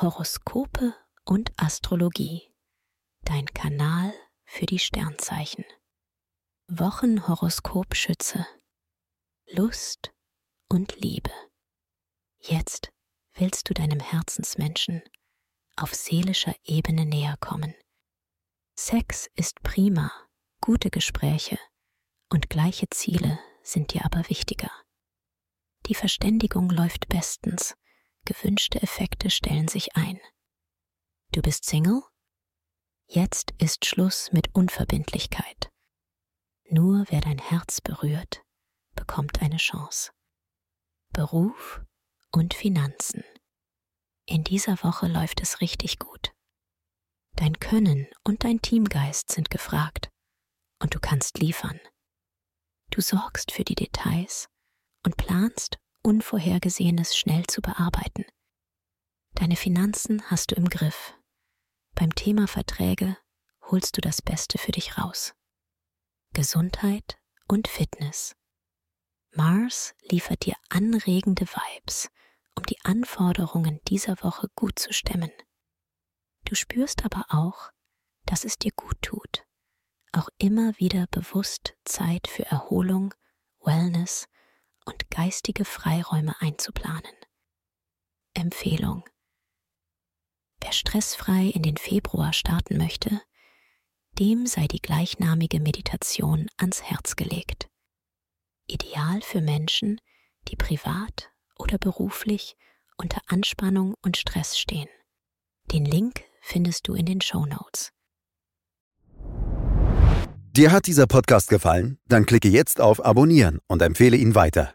Horoskope und Astrologie. Dein Kanal für die Sternzeichen. Wochenhoroskop Schütze. Lust und Liebe. Jetzt willst du deinem Herzensmenschen auf seelischer Ebene näher kommen. Sex ist prima, gute Gespräche und gleiche Ziele sind dir aber wichtiger. Die Verständigung läuft bestens, gewünschte Effekte stellen sich ein. Du bist Single? Jetzt ist Schluss mit Unverbindlichkeit. Nur wer dein Herz berührt, bekommt eine Chance. Beruf und Finanzen. In dieser Woche läuft es richtig gut. Dein Können und dein Teamgeist sind gefragt und du kannst liefern. Du sorgst für die Details und planst, Unvorhergesehenes schnell zu bearbeiten. Deine Finanzen hast du im Griff. Beim Thema Verträge holst du das Beste für dich raus. Gesundheit und Fitness. Mars liefert dir anregende Vibes, um die Anforderungen dieser Woche gut zu stemmen. Du spürst aber auch, dass es dir gut tut, auch immer wieder bewusst Zeit für Erholung, Wellness und geistige Freiräume einzuplanen. Empfehlung. Wer stressfrei in den Februar starten möchte, dem sei die gleichnamige Meditation ans Herz gelegt. Ideal für Menschen, die privat oder beruflich unter Anspannung und Stress stehen. Den Link findest du in den Show Notes. Dir hat dieser Podcast gefallen? Dann klicke jetzt auf Abonnieren und empfehle ihn weiter.